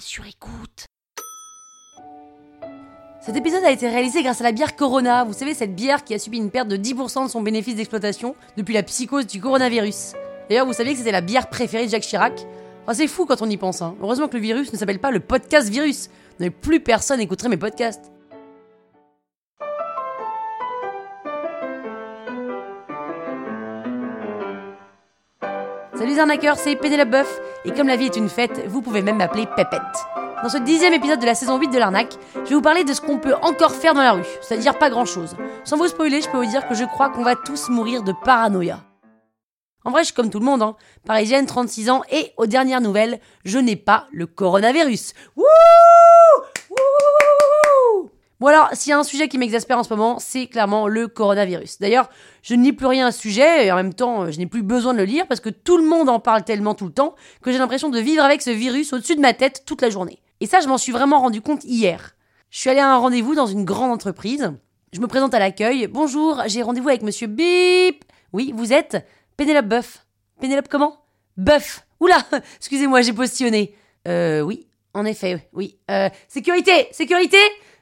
sur écoute. Cet épisode a été réalisé grâce à la bière Corona. Vous savez, cette bière qui a subi une perte de 10% de son bénéfice d'exploitation depuis la psychose du coronavirus. D'ailleurs, vous saviez que c'était la bière préférée de Jacques Chirac C'est fou quand on y pense. Hein. Heureusement que le virus ne s'appelle pas le podcast virus. Mais plus personne écouterait mes podcasts. Salut les arnaqueurs, c'est Boeuf. Et comme la vie est une fête, vous pouvez même m'appeler Pépette. Dans ce dixième épisode de la saison 8 de l'arnaque, je vais vous parler de ce qu'on peut encore faire dans la rue, c'est-à-dire pas grand-chose. Sans vous spoiler, je peux vous dire que je crois qu'on va tous mourir de paranoïa. En vrai, je suis comme tout le monde, hein. Parisienne, 36 ans, et aux dernières nouvelles, je n'ai pas le coronavirus. Wouh alors, s'il y a un sujet qui m'exaspère en ce moment, c'est clairement le coronavirus. D'ailleurs, je ne lis plus rien à ce sujet, et en même temps, je n'ai plus besoin de le lire, parce que tout le monde en parle tellement tout le temps, que j'ai l'impression de vivre avec ce virus au-dessus de ma tête toute la journée. Et ça, je m'en suis vraiment rendu compte hier. Je suis allée à un rendez-vous dans une grande entreprise. Je me présente à l'accueil. Bonjour, j'ai rendez-vous avec monsieur Bip. Oui, vous êtes Pénélope Boeuf. Pénélope comment? Boeuf. Oula, excusez-moi, j'ai postillonné. Euh, oui, en effet, oui. Euh, sécurité, sécurité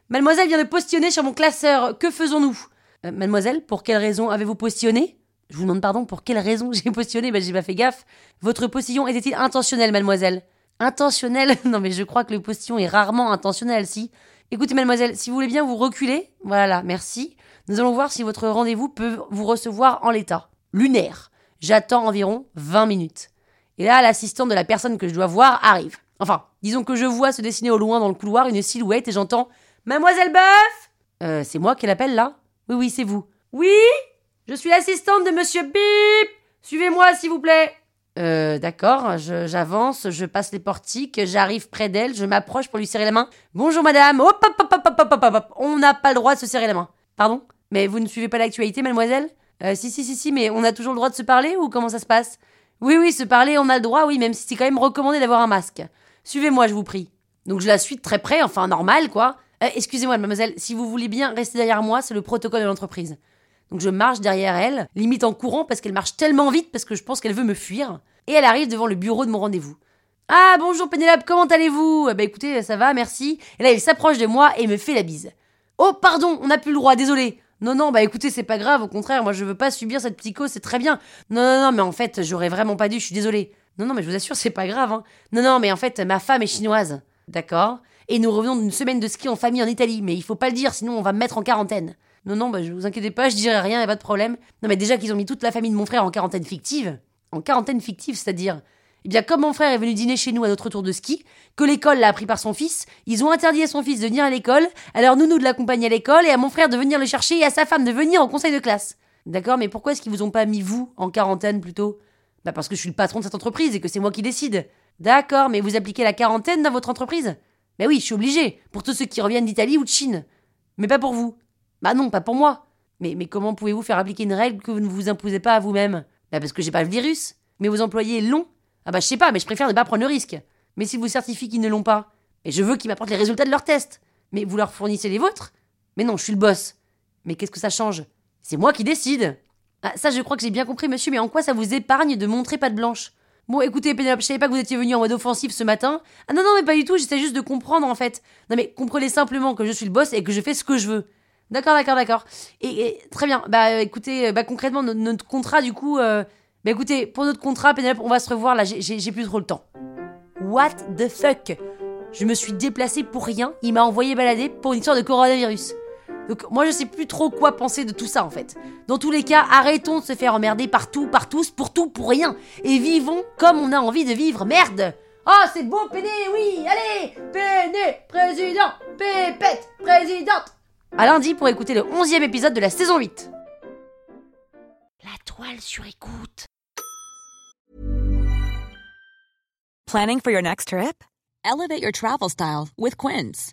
Mademoiselle vient de postillonner sur mon classeur. Que faisons-nous? Euh, Mademoiselle, pour quelle raison avez-vous postillonné Je vous demande pardon, pour quelle raison j'ai postillonné Ben j'ai pas fait gaffe. Votre postillon était-il intentionnel, mademoiselle? Intentionnel Non mais je crois que le postillon est rarement intentionnel, si. Écoutez, mademoiselle, si vous voulez bien vous reculer, voilà, merci. Nous allons voir si votre rendez-vous peut vous recevoir en l'état. Lunaire. J'attends environ 20 minutes. Et là, l'assistante de la personne que je dois voir arrive. Enfin, disons que je vois se dessiner au loin dans le couloir une silhouette et j'entends Mademoiselle Boeuf Euh, c'est moi qui l'appelle là Oui, oui, c'est vous. Oui Je suis l'assistante de monsieur Bip Suivez-moi, s'il vous plaît euh, d'accord, j'avance, je passe les portiques, j'arrive près d'elle, je m'approche pour lui serrer la main. Bonjour madame, hop hop hop hop hop hop hop, hop. on n'a pas le droit de se serrer la main. Pardon Mais vous ne suivez pas l'actualité, mademoiselle euh, Si, si, si, si, mais on a toujours le droit de se parler ou comment ça se passe Oui, oui, se parler, on a le droit, oui, même si c'est quand même recommandé d'avoir un masque. Suivez-moi, je vous prie. Donc je la suis de très près, enfin normal, quoi. Euh, Excusez-moi, mademoiselle, si vous voulez bien rester derrière moi, c'est le protocole de l'entreprise. Donc je marche derrière elle, limite en courant parce qu'elle marche tellement vite parce que je pense qu'elle veut me fuir. Et elle arrive devant le bureau de mon rendez-vous. Ah bonjour Pénélope, comment allez-vous? Bah écoutez, ça va, merci. Et là elle s'approche de moi et me fait la bise. Oh pardon, on n'a plus le droit, désolé. Non non, bah écoutez, c'est pas grave, au contraire, moi je veux pas subir cette psycho, c'est très bien. Non non non, mais en fait, j'aurais vraiment pas dû, je suis désolée. Non non, mais je vous assure, c'est pas grave. Hein. Non non, mais en fait, ma femme est chinoise. D'accord? Et nous revenons d'une semaine de ski en famille en Italie, mais il faut pas le dire, sinon on va me mettre en quarantaine. Non, non, bah, je vous inquiétez pas, je dirai rien, y a pas de problème. Non, mais déjà qu'ils ont mis toute la famille de mon frère en quarantaine fictive. En quarantaine fictive, c'est-à-dire. Eh bien, comme mon frère est venu dîner chez nous à notre tour de ski, que l'école l'a appris par son fils, ils ont interdit à son fils de venir à l'école, alors nounou de l'accompagner à l'école et à mon frère de venir le chercher et à sa femme de venir au conseil de classe. D'accord, mais pourquoi est-ce qu'ils vous ont pas mis vous en quarantaine plutôt? Bah parce que je suis le patron de cette entreprise et que c'est moi qui décide. D'accord, mais vous appliquez la quarantaine dans votre entreprise? Bah oui, je suis obligé, pour tous ceux qui reviennent d'Italie ou de Chine. Mais pas pour vous. Bah non, pas pour moi. Mais, mais comment pouvez-vous faire appliquer une règle que vous ne vous imposez pas à vous-même? Bah parce que j'ai pas le virus. Mais vos employés l'ont. Ah bah je sais pas, mais je préfère ne pas prendre le risque. Mais s'ils vous certifient qu'ils ne l'ont pas, et je veux qu'ils m'apportent les résultats de leurs tests. Mais vous leur fournissez les vôtres? Mais non, je suis le boss. Mais qu'est-ce que ça change? C'est moi qui décide. Ah, ça je crois que j'ai bien compris, monsieur, mais en quoi ça vous épargne de montrer pas de blanche? Bon, écoutez, Pénélope, je savais pas que vous étiez venu en mode offensif ce matin. Ah non, non, mais pas du tout, j'essaie juste de comprendre en fait. Non, mais comprenez simplement que je suis le boss et que je fais ce que je veux. D'accord, d'accord, d'accord. Et, très bien. Bah euh, écoutez, euh, bah concrètement notre, contrat du coup, euh, bah écoutez, pour notre contrat, Pénélope, on va se revoir là. J'ai plus trop le temps. What the fuck? Je me suis déplacée pour rien. Il m'a envoyé balader pour une histoire de coronavirus. Donc moi je sais plus trop quoi penser de tout ça en fait. Dans tous les cas, arrêtons de se faire emmerder partout, par tous, pour tout, pour rien. Et vivons comme on a envie de vivre. Merde Oh c'est beau Péné, oui, allez Péné, président, Pépette, présidente À lundi pour écouter le 11e épisode de la saison 8. La toile sur écoute. Planning for your next trip? Elevate your travel style with Quince.